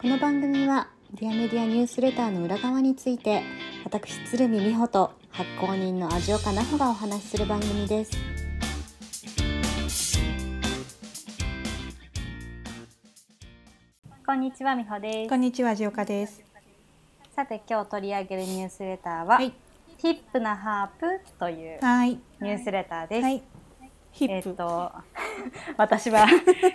この番組はディアメディアニュースレターの裏側について私鶴見美穂と発行人の味岡奈穂がお話しする番組ですこんにちは美穂ですこんにちは、味岡です。さて今日取り上げるニュースレターは、はいヒップなハープというはい。ニュースレターです、はい。ヒップ。えっ、と 私は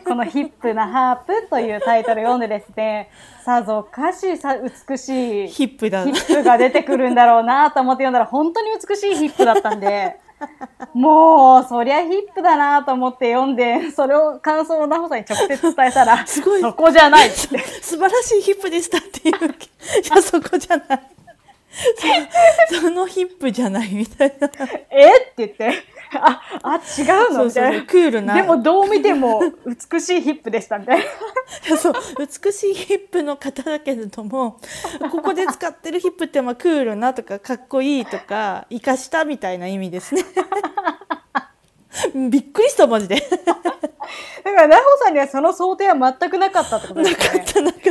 この「ヒップなハープ」というタイトル読んでですねさぞかしさ美しいヒヒップだ。ップが出てくるんだろうなと思って読んだら本当に美しいヒップだったんでもうそりゃヒップだなと思って読んでそれを感想を奈穂さんに直接伝えたら すごいそこじゃないって 素晴らしいヒップでしたっていう。いや、そこじゃない。そそのヒップじゃないみたいな。え？って言ってああ違う。の？みたいなクールな。でもどう見ても美しいヒップでしたみたいな。そう美しいヒップの方だけれどもここで使ってるヒップってまあクールなとかかっこいいとか生かしたみたいな意味ですね。びっくりしたマジで。だから奈穂さんにはその想定は全くなかったってことでなすよね。かったなかった。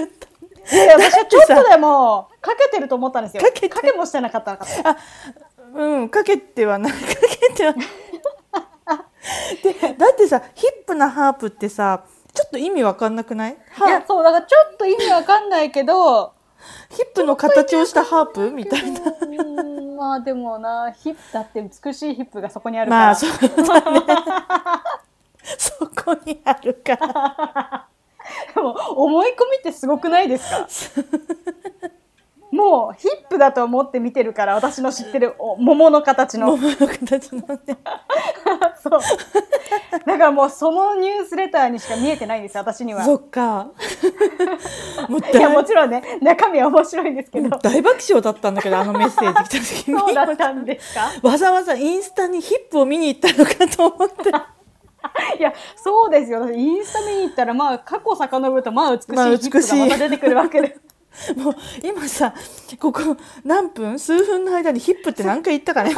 いや私はちょっとでも かけてると思ったんですよ。かけてもしてなかった。あ、うん、かけてはない、かけては。で、だってさ、ヒップなハープってさ、ちょっと意味わかんなくない？いやは、そうだからちょっと意味わかんないけど、ヒップの形をしたハープみたいな。うーんまあでもなヒップだって美しいヒップがそこにあるから。まあ、そうだね。そこにあるから。でも思い込みってすごくないですか？もうヒップだと思って見てるから私の知ってるお桃の形の。桃の形のね。そう。だからもうそのニュースレターにしか見えてないんです私には。そっか。もういやも大ちろんね中身は面白いんですけど。大爆笑だったんだけど、あのメッセージ来た時に。そうだったんですか？わざわざインスタにヒップを見に行ったのかと思って。いやそうですよ。インスタ見に行ったらまあ過去遡るとまあ美しいヒまあップがまた出てくるわけで。もう今さここ何分？数分の間にヒップって何回言ったかね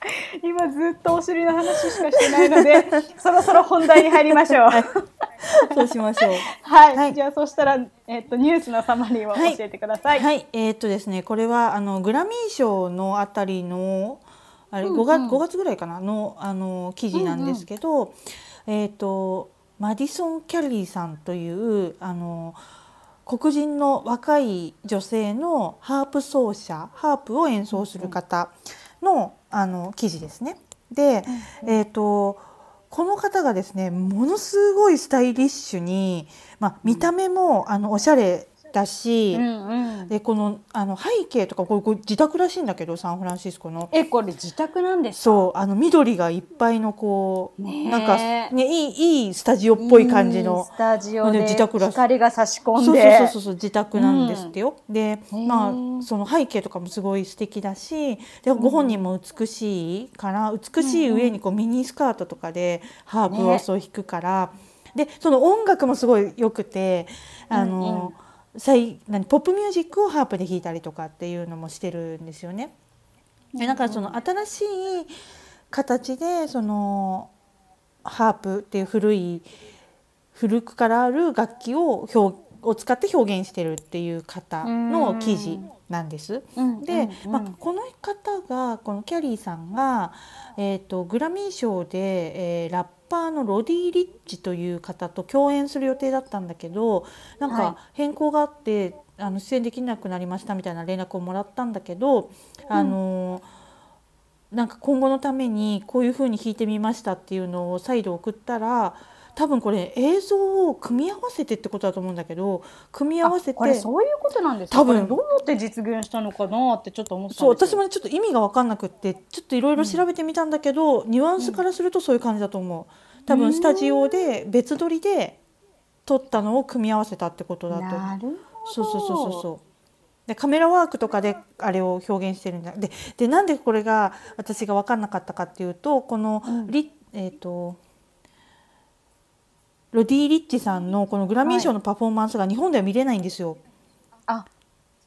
今ずっとお尻の話しかしてないので そろそろ本題に入りましょう。そうしましょう。はい、はい。じゃあそしたらえっとニュースのサマリーを教えてください。はい。えーっとですねこれはあのグラミー賞のあたりのあれうんうん。5月 ,5 月ぐらいかな？のあの記事なんですけど、えーっとマディソン・キャリーさんというあの黒人の若い女性のハープ奏者ハープを演奏する方の,、あの記事ですね。で、えー、とこの方がですねものすごいスタイリッシュに、まあ、見た目もあのおしゃれだし、うんうん。でこのあの背景とかこれこれ自宅らしいんだけどサンフランシスコの。えこれ自宅なんですか？そうあの緑がいっぱいのこう、ねえなんかねいいいいスタジオっぽい感じのスタジオでで自宅らしい光が差し込そうんで。そうそうそう自宅なんですってよ。でへえまあその背景とかもすごい素敵だしでご本人も美しいから美しい上にこうミニスカートとかでハープをそう弾くから、でその音楽もすごい良くてあの、最何ポップミュージックをハープで弾いたりとかっていうのもしてるんですよね。でだからその新しい形でそのハープっていう古い古くからある楽器を表を使って表現してるっていう方の記事なんです。うんで、うんまあ、この方がこのキャリーさんが、えー、とグラミー賞で、えーラッパーのロディ・リッチという方と共演する予定だったんだけどなんはい。か変更があって、あの出演できなくなりましたみたいな連絡をもらったんだけど、あのなんか今後のためにこういうふうに弾いてみましたっていうのを再度送ったら多分これ映像を組み合わせてってことだと思うんだけど組み合わせてそういうことなんですか？多分。どうやって実現したのかなってちょっと思ってたそう。私もねちょっと意味が分かんなくってちょっといろいろ調べてみたんだけど、ニュアンスからするとそういう感じだと思う多分スタジオで別撮りで撮ったのを組み合わせたってことだと。思うなるほど。そうそうそうそうそう。でカメラワークとかであれを表現してるんだ。ででなんでこれが私が分かんなかったかっていうとこのリ、えっ、とロディ・リッチさんのこのグラミー賞のパフォーマンスが日本では見れないんですよ。あ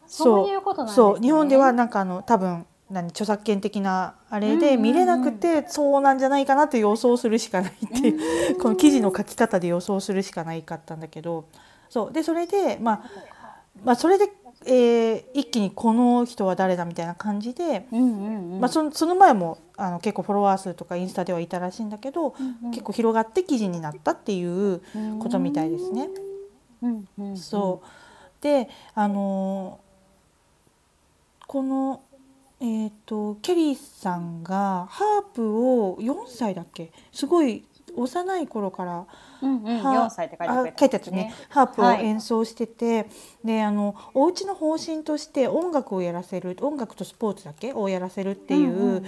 そういうことなんですね。そう。日本ではなんかあの多分何著作権的なあれで見れなくてそうなんじゃないかなって予想するしかないっていうこの記事の書き方で予想するしかないかったんだけどそう。でそれで、まあ、まあそれで、えー一気にこの人は誰だみたいな感じで、まあ、そのその前もあの結構フォロワー数とかインスタではいたらしいんだけど、うんうん。結構広がって記事になったっていうことみたいですね。そう。であのーこの、えー、とケリーさんがハープを4歳だっけ？すごい幼い頃からうんうんは4歳って書いてあ書いてあったね。ハープをはい演奏してて、であのお家の方針として音楽をやらせる音楽とスポーツだけ？をやらせるっていう,、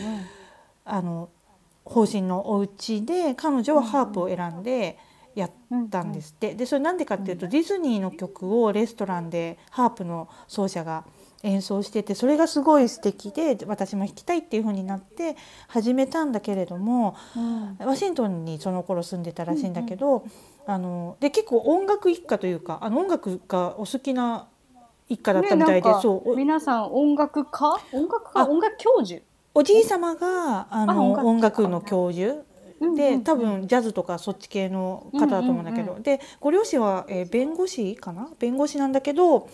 あの方針のお家で彼女はハープを選んでやったんですって。でそれなんでかっていうと、ディズニーの曲をレストランでハープの奏者が演奏しててそれがすごい素敵で私も弾きたいっていう風になって始めたんだけれどもうん。ワシントンにその頃住んでたらしいんだけど、あので結構音楽一家というかあの音楽がお好きな一家だったみたいで、ねそうお皆さん音楽家？音楽あ家音楽教授？おじい様があのあ音楽の教授。で多うん分ジャズとかそっち系の方だと思うんだけど、うんうんでご両親は、えー弁護士かな？弁護士なんだけど、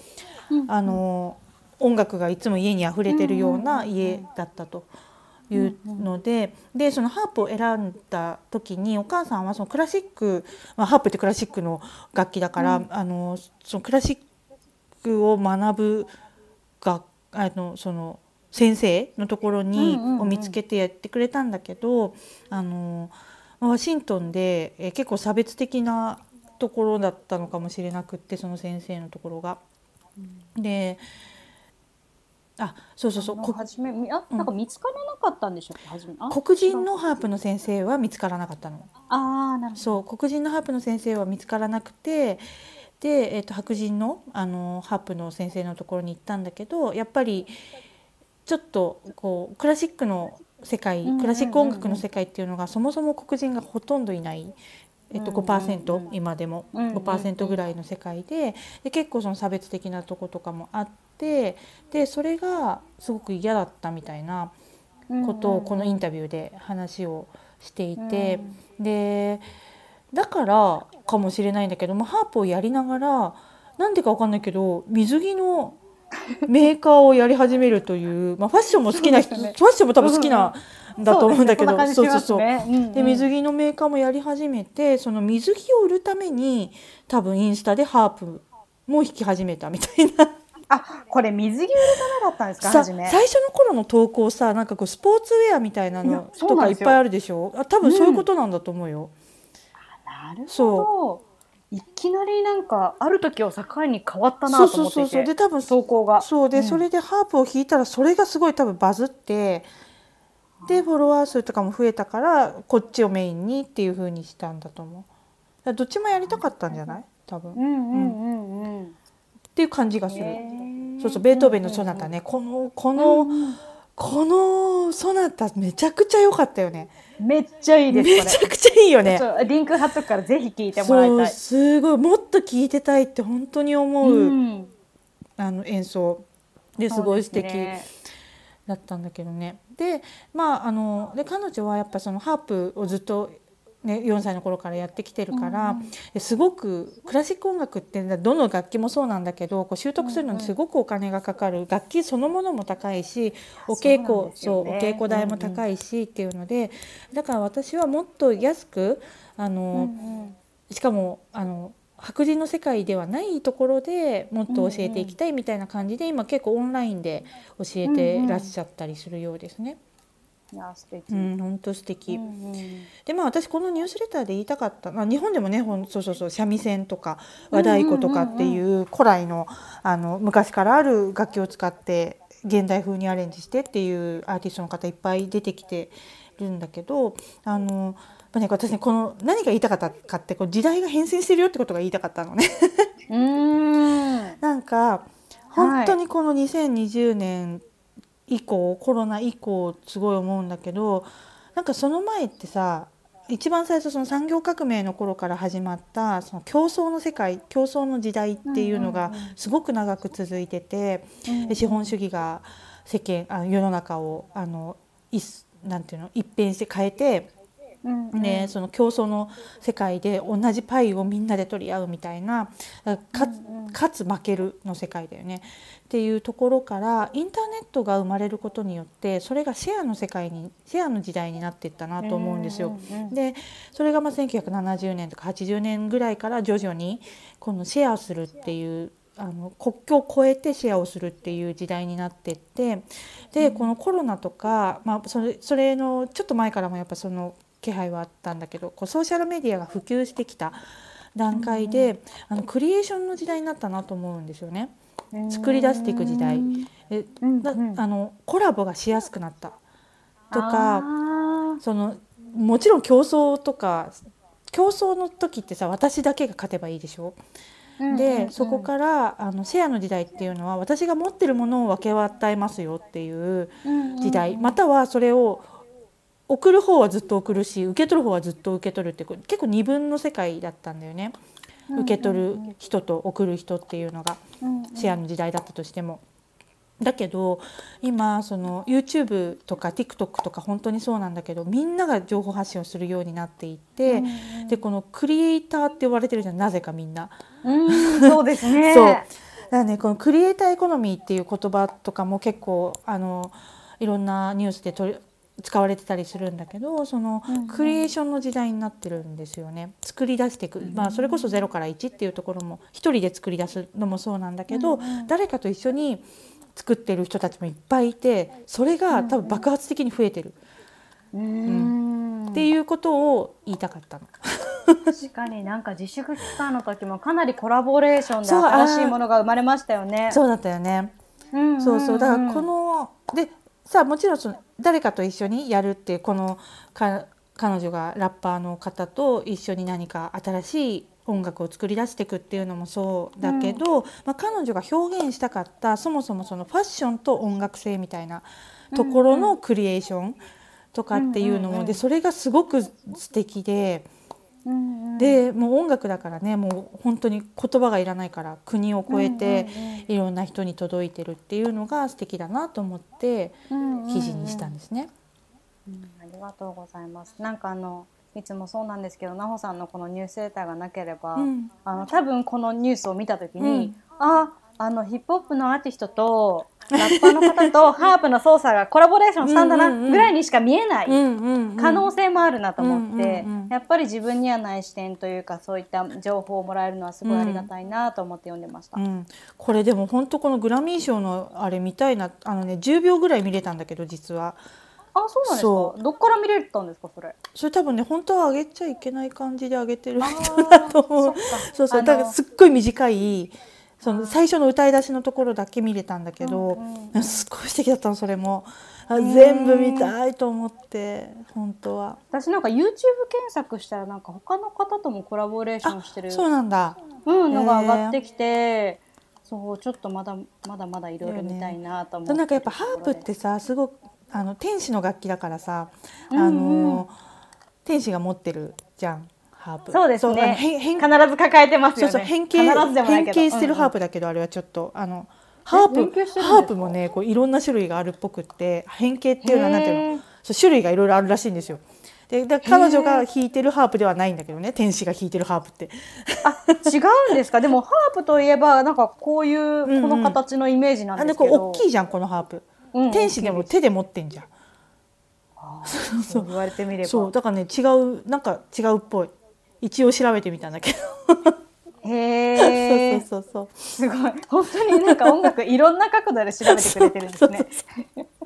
うん。あの音楽がいつも家に溢れてるような家だったと。いうのででそのハープを選んだ時にお母さんはそのクラシック、まあ、ハープってクラシックの楽器だから、うんあのそのクラシックを学ぶがあのその先生のところに、を見つけてやってくれたんだけどあのワシントンで、えー結構差別的なところだったのかもしれなくってその先生のところが。であそうそうそう。こ初めみあなんか見つからなかったんでしょう？黒人のハープの先生は見つからなかったの。あーなるほど。そう黒人のハープの先生は見つからなくてで、えー、と白人のあのハープの先生のところに行ったんだけどやっぱりちょっとこうクラシックの世界クラシック音楽の世界っていうのがそもそも黒人がほとんどいない。えっと、うんうん。5%、うん今でも。うんうんうん5%ぐらいの世界で。で結構その差別的なとことかもあって。でそれがすごく嫌だったみたいなことをこのインタビューで話をしていて、でだからかもしれないんだけどもハープをやりながらなんでかわかんないけど水着のメーカーをやり始めるという、まあ、ファッションも好きな人、ね。ファッションも多分好きなんだと思うんだけど、そうですね。そんな感じしますね。うんうん。で水着のメーカーもやり始めてその水着を売るために多分インスタでハープも弾き始めたみたいな。あこれ水着売るためだったんですか？さ初め。最初の頃の投稿さなんかこうスポーツウェアみたいなのとかいっぱいあるでしょ？あ多分そういうことなんだと思うよ。なるほそどいきなりなんかある時を境に変わったなと思っていそうそうそうでて多分投稿が。そうで、ん。それでハープを弾いたらそれがすごい多分バズってでフォロワー数とかも増えたからこっちをメインにっていう風にしたんだと思う。どっちもやりたかったんじゃない？多分、っうんうんうんうん。ていう感じがする、そうそうベートーベンのソナタね。このこの、このソナタめちゃくちゃ良かったよね。めっちゃいいですめちゃくちゃいいよね。リンク貼っとくからぜひ聞いてもらいそうたいすごいもっと聴いてたいって本当に思う、うん。あの演奏。ですごい素敵。だったんだけどね。でまああので彼女はやっぱそのハープをずっと、ね、4歳の頃からやってきてるから、ですごくクラシック音楽ってどの楽器もそうなんだけどこう習得するのにすごくお金がかかる、楽器そのものも高いしお稽古そう,、ね。お稽古代も高いしっていうので、だから私はもっと安くあの、うんうん。しかもあの白人の世界ではないところでもっと教えていきたいみたいな感じで、今結構オンラインで教えてらっしゃったりするようですね。いや素敵。うん、本当素敵。うんうん。でまあ私このニュースレターで言いたかった、まあ、日本でもねほんそうそうそう三味線とか和太鼓とかっていう古来のあの昔からある楽器を使って現代風にアレンジしてっていうアーティストの方いっぱい出てきてるんだけどあのやっぱね私ねこの何が言いたかったかってこう時代が変遷してるよってことが言いたかったのね。うーん。なんか本当にこの2020年以降、コロナ以降すごい思うんだけどなんかその前ってさ一番最初その産業革命の頃から始まったその競争の世界競争の時代っていうのがうんうんうん。すごく長く続いてて、で資本主義が世間あ世の中をあのいすなんていうの一変して変えてうんうん。でその競争の世界で同じパイをみんなで取り合うみたいな勝つ負けるの世界だよね。っていうところからインターネットが生まれることによってそれがシェアの世界にシェアの時代になっていったなと思うんですよ。でそれがまあ1970年とか80年ぐらいから徐々にこのシェアするっていうあの国境を越えてシェアをするっていう時代になってってでこのコロナとか、まあ、それそれのちょっと前からもやっぱその気配はあったんだけどこうソーシャルメディアが普及してきた段階で、あのクリエーションの時代になったなと思うんですよね。作り出していく時代。うんえうんだうん。あのコラボがしやすくなったとかそのもちろん競争とか競争の時ってさ私だけが勝てばいいでしょ？うでそこからあのシェアの時代っていうのは私が持ってるものを分け与えますよっていう時代、またはそれを送る方はずっと送るし受け取る方はずっと受け取るって結構二分の世界だったんだよね、受け取る人と送る人っていうのがシェアの時代だったとしても。だけど今その YouTube とか TikTok とか本当にそうなんだけどみんなが情報発信をするようになっていって、でこのクリエイターって呼ばれてるじゃんなぜかみんな。うんそうですね。そう。だからねこのクリエイターエコノミーっていう言葉とかも結構あのいろんなニュースで取り使われてたりするんだけどそのクリエーションの時代になってるんですよね。作り出していく、まあ、それこそ0から1っていうところも一人で作り出すのもそうなんだけど、誰かと一緒に作ってる人たちもいっぱいいてそれが多分爆発的に増えてる。うん。っていうことを言いたかったの。確かになんか自粛期間の時もかなりコラボレーションで新しいものが生まれましたよね。そうだったよね。うんんん。そうそう。だからこのでさあもちろんその誰かと一緒にやるっていうこのか彼女がラッパーの方と一緒に何か新しい音楽を作り出していくっていうのもそうだけど、まあ、彼女が表現したかったそもそもそのファッションと音楽性みたいなところのクリエーションとかっていうのも、うんうんうんでそれがすごく素敵で。うんうん。でもう音楽だからねもう本当に言葉がいらないから国を越えてうんうんうんいろんな人に届いてるっていうのが素敵だなと思ってうんうん記事にしたんですね。うんありがとうございます。なんかあのいつもそうなんですけど、なほさんのこのニュースレターがなければ、うん。あの多分このニュースを見たときに、うん。あ、あのヒップホップのアーティストとラッパーの方とハープの操作がコラボレーションしたんだなうんうんうんぐらいにしか見えない。うんうんうん可能性もあるなと思って、うんうんうんやっぱり自分にはない視点というかそういった情報をもらえるのはすごいありがたいなと思って読んでました。うん、これでも本当このグラミー賞のあれ見たいなあのね10秒ぐらい見れたんだけど実はあ、そうなんですそか。どっから見れたんですか、それ？それ多分ね本当は上げちゃいけない感じで上げてるあ人ーだと思うそうそうだからすっごい短いその最初の歌い出しのところだけ見れたんだけど、うんうん。すごい素敵だったのそれも。全部見たいと思って本当は。私なんか YouTube 検索したらなんか他の方ともコラボレーションしてるそうなんだ。うん、のが上がってきて、そうちょっとまだまだまだいろいろ見たいなと思って、なんかやっぱハープってさすごくあの天使の楽器だからさ、うんうん。あの天使が持ってるじゃんハープ。そうですね。変変必ず抱えてますそうよね。そう変形必ずでもないけど。変形してるハープ、プだけど、あれはちょっとあのハー変形プハープもねこういろんな種類があるっぽくって変形っていうのはなんていうの？そう種類がいろいろあるらしいんですよ。でで彼女が弾いてるハープではないんだけどね天使が弾いてるハープって。あ違うんですか？でもハープといえばなんかこういううんうん。この形のイメージなんあですけど、でこう大きいじゃんこのハープ。うん。天使でも手で持ってんじゃん。そう言われてみれば。そうだからね違うなんか違うっぽい。一応調べてみたんだけど。へえそうそうそうすごい。本当になんか音楽いろんな角度で調べてくれてるんですね。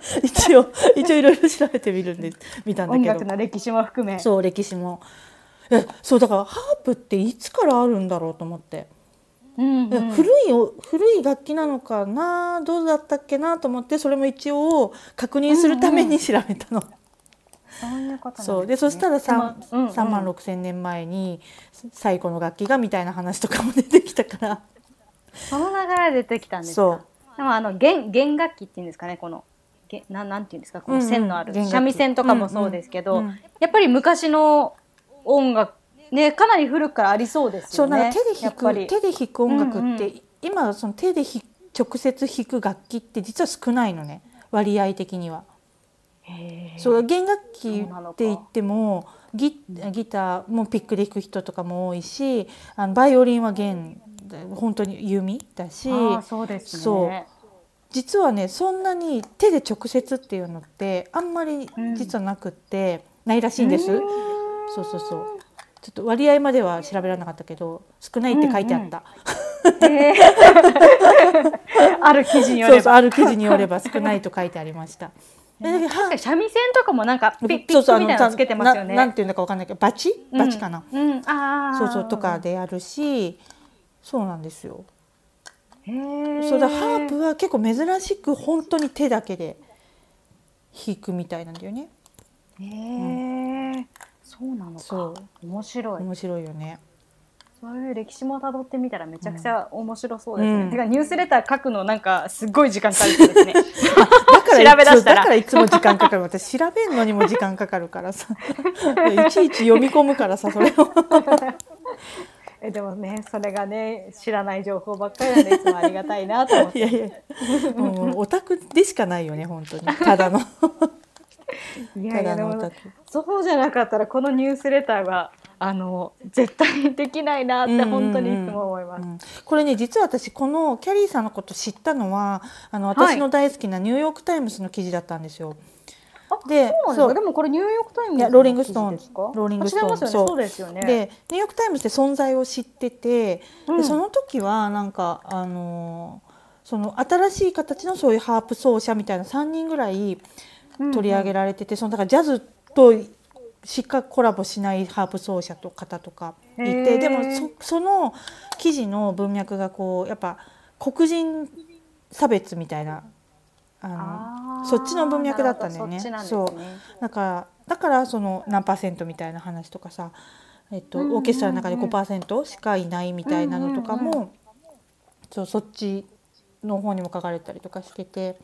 そう。一応一応いろいろ調べてみるんで見たんだ音けど。楽の歴史も含め。そう歴史も。えそうだからハープっていつからあるんだろうと思って、うんうん。え古いお古い楽器なのかな？どうだったっけな？と思ってそれも一応確認するために調べたの。そういうことね、そう。でそしたら 3, でもうんうん。3万6千年前に最古の楽器がみたいな話とかも出てきたから。その流れで出てきたんですそかでもあの弦弦楽器っていうんですかね？このげななんていうんですか？この線のある、うんうん弦楽器。三味線とかもそうですけど、うん。うんやっぱり昔の音楽ねかなり古くからありそうですそうよねなんか手で弾く手で弾く音楽って、うんうん。今その手で弾直接弾く楽器って実は少ないのね。割合的には。そう弦楽器って言ってもギギターもピックで弾く人とかも多いしあのバイオリンは弦本当に弓だしそうね。実はねそんなに手で直接っていうのってあんまり実はなくって、ないらしいんです。そうそうそう。ちょっと割合までは調べられなかったけど少ないって書いてあった、うある記事によれば少ないと書いてありました。確かに三味線とかもなんかピッピッそうそうクみたいつけてますよね。ななんていうんだかわかんないけどバチ？バチかな、うん。うん、ああ。そうそうとか。であるしそうなんですよ。そうだハープは結構珍しく本当に手だけで弾くみたいなんだよね。へえ。そうなのか。面白い。面白いよね。そういう歴史も辿ってみたらめちゃくちゃ面白そうですね。うんてかニュースレター書くのなんかすっごい時間かかるそうですね。だから調べ出したら。だからいつも時間かかる。私調べるのにも時間かかるからさ。いちいち読み込むからさそれを。えでもねそれがね知らない情報ばっかりなんでいつもありがたいなと思って。いやいや。もうオタクでしかないよね本当に。ただの。そうじゃなかったらこのニュースレターはあの絶対できないなって本当にいつも思います。うん。これね実は私このキャリーさんのこと知ったのはあのはい。私の大好きなニューヨーク・タイムズの記事だったんですよ。あでそうなんですそう。かでもこれニューヨークタイムズローリングストーン。記事ですかローリングストーン。ね。そう。ですよね。でニューヨーク・タイムズって存在を知ってて、うん。でその時はなんかあのーその新しい形のそういうハープ奏者みたいな3人ぐらい取り上げられてて、そのだからジャズとしっかりコラボしないハープ奏者と方とかいてでもそその記事の文脈がこうやっぱ黒人差別みたいなあのそっちの文脈だったんだよね。そう。だからだからその何パーセントみたいな話とかさ、えっとオーケストラの中で5%しかいないみたいなのとかも、そうそっちの方にも書かれたりとかしてて、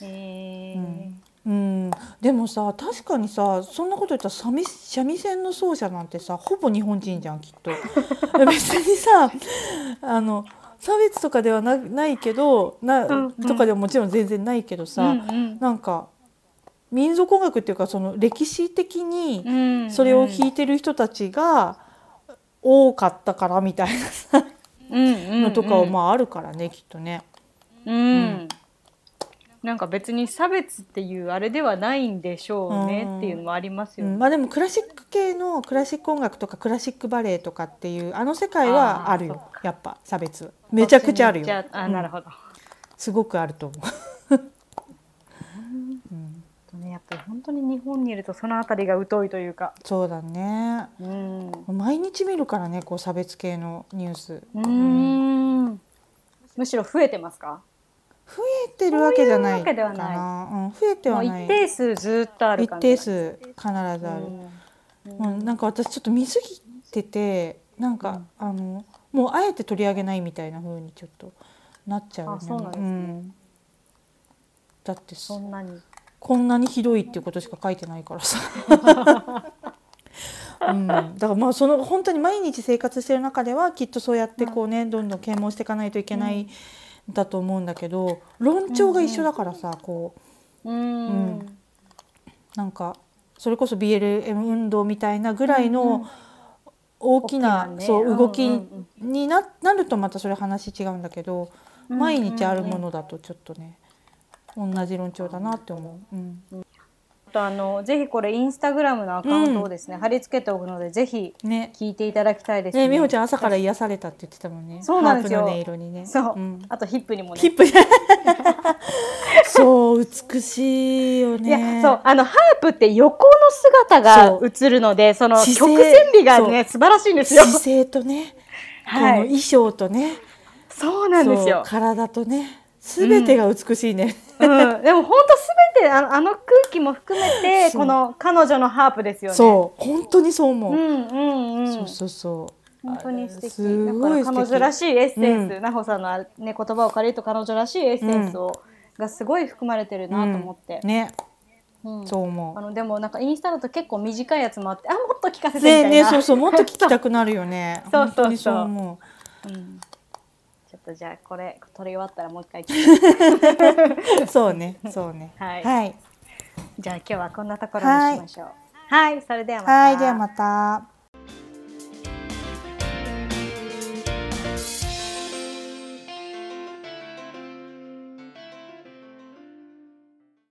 へうんうん、でもさ確かにさそんなこと言ったら三味線の奏者なんてさほぼ日本人じゃんきっと。別にさあの差別とかではなないけどな、うんうん。とかではもちろん全然ないけどさ、うんうん。なんか民族音楽っていうかその歴史的にうん。それを弾いてる人たちが多かったからみたいなさののとかはまああるからねきっとね。うん、なんか別に差別っていうあれではないんでしょうねっていうのもありますよね。うんまあでもクラシック系のクラシック音楽とかクラシックバレエとかっていうあの世界はあるよやっぱ差別めちゃくちゃあるよあなるほど。すごくあると思う、うん、ねやっぱり本当に日本にいるとそのあたりが疎いというか。そうだねうん。毎日見るからねこう差別系のニュースうーん。むしろ増えてますか？増えてるわけじゃないかそうい。ううん、増えてはない。一定数ずっとある一。定数必ずある、うん。うん、なんか私ちょっと見過ぎててなんか、あのもうあえて取り上げないみたいな風にちょっとなっちゃうよね。あそうなんですね。ん。だってそんなに。こんなにひどいっていうことしか書いてないからさ。うん、だからまあその本当に毎日生活してる中ではきっとそうやってこうねどんどん啓蒙していかないといけないんだと思うんだけど論調が一緒だからさこう。うん。なんかそれこそ BLM 運動みたいなぐらいの大きな,、そううん動きにななるとまたそれ話違うんだけど、うん毎日あるものだとちょっとね同じ論調だなって思う。うん。あとあのぜひこれインスタグラムのアカウントをですね、貼り付けておくのでぜひね。聞いていただきたいですね。美穂ちゃん朝から癒されたって言ってたもんね。そうなんですよ。ね。そう、ん。あとヒップにもね。ヒップ。そう美しいよいやね。そうあのハープって横の姿が映るのでその曲線美がね素晴らしいんですよ。姿勢とね、はい。この衣装とね、そうなんですよ。体とね、すべてが美しいね。うん、でも本当すべてあのあの空気も含めてそうこの彼女のハープですよね。そう本当にそう思う。うんうんうん。そうそうそう。本当に素敵。すだからごい彼女らしいエッセンス、うんさんのあね言葉を借りると彼女らしいエッセンスを、がすごい含まれてるなと思って。ね、うんそう思あのでもなんかインスタだと結構短いやつもあって、あもっと聞かせう。てみたいな。ねねそうそうもっと聞きたくなるよね。そうそう本当にそう思うんちょっとじゃあこれ撮り終わったらもう一回。そうねそうね。はいはい。じゃあ今日はこんなところにしましょう。はい、それではまた。はい、ではまた。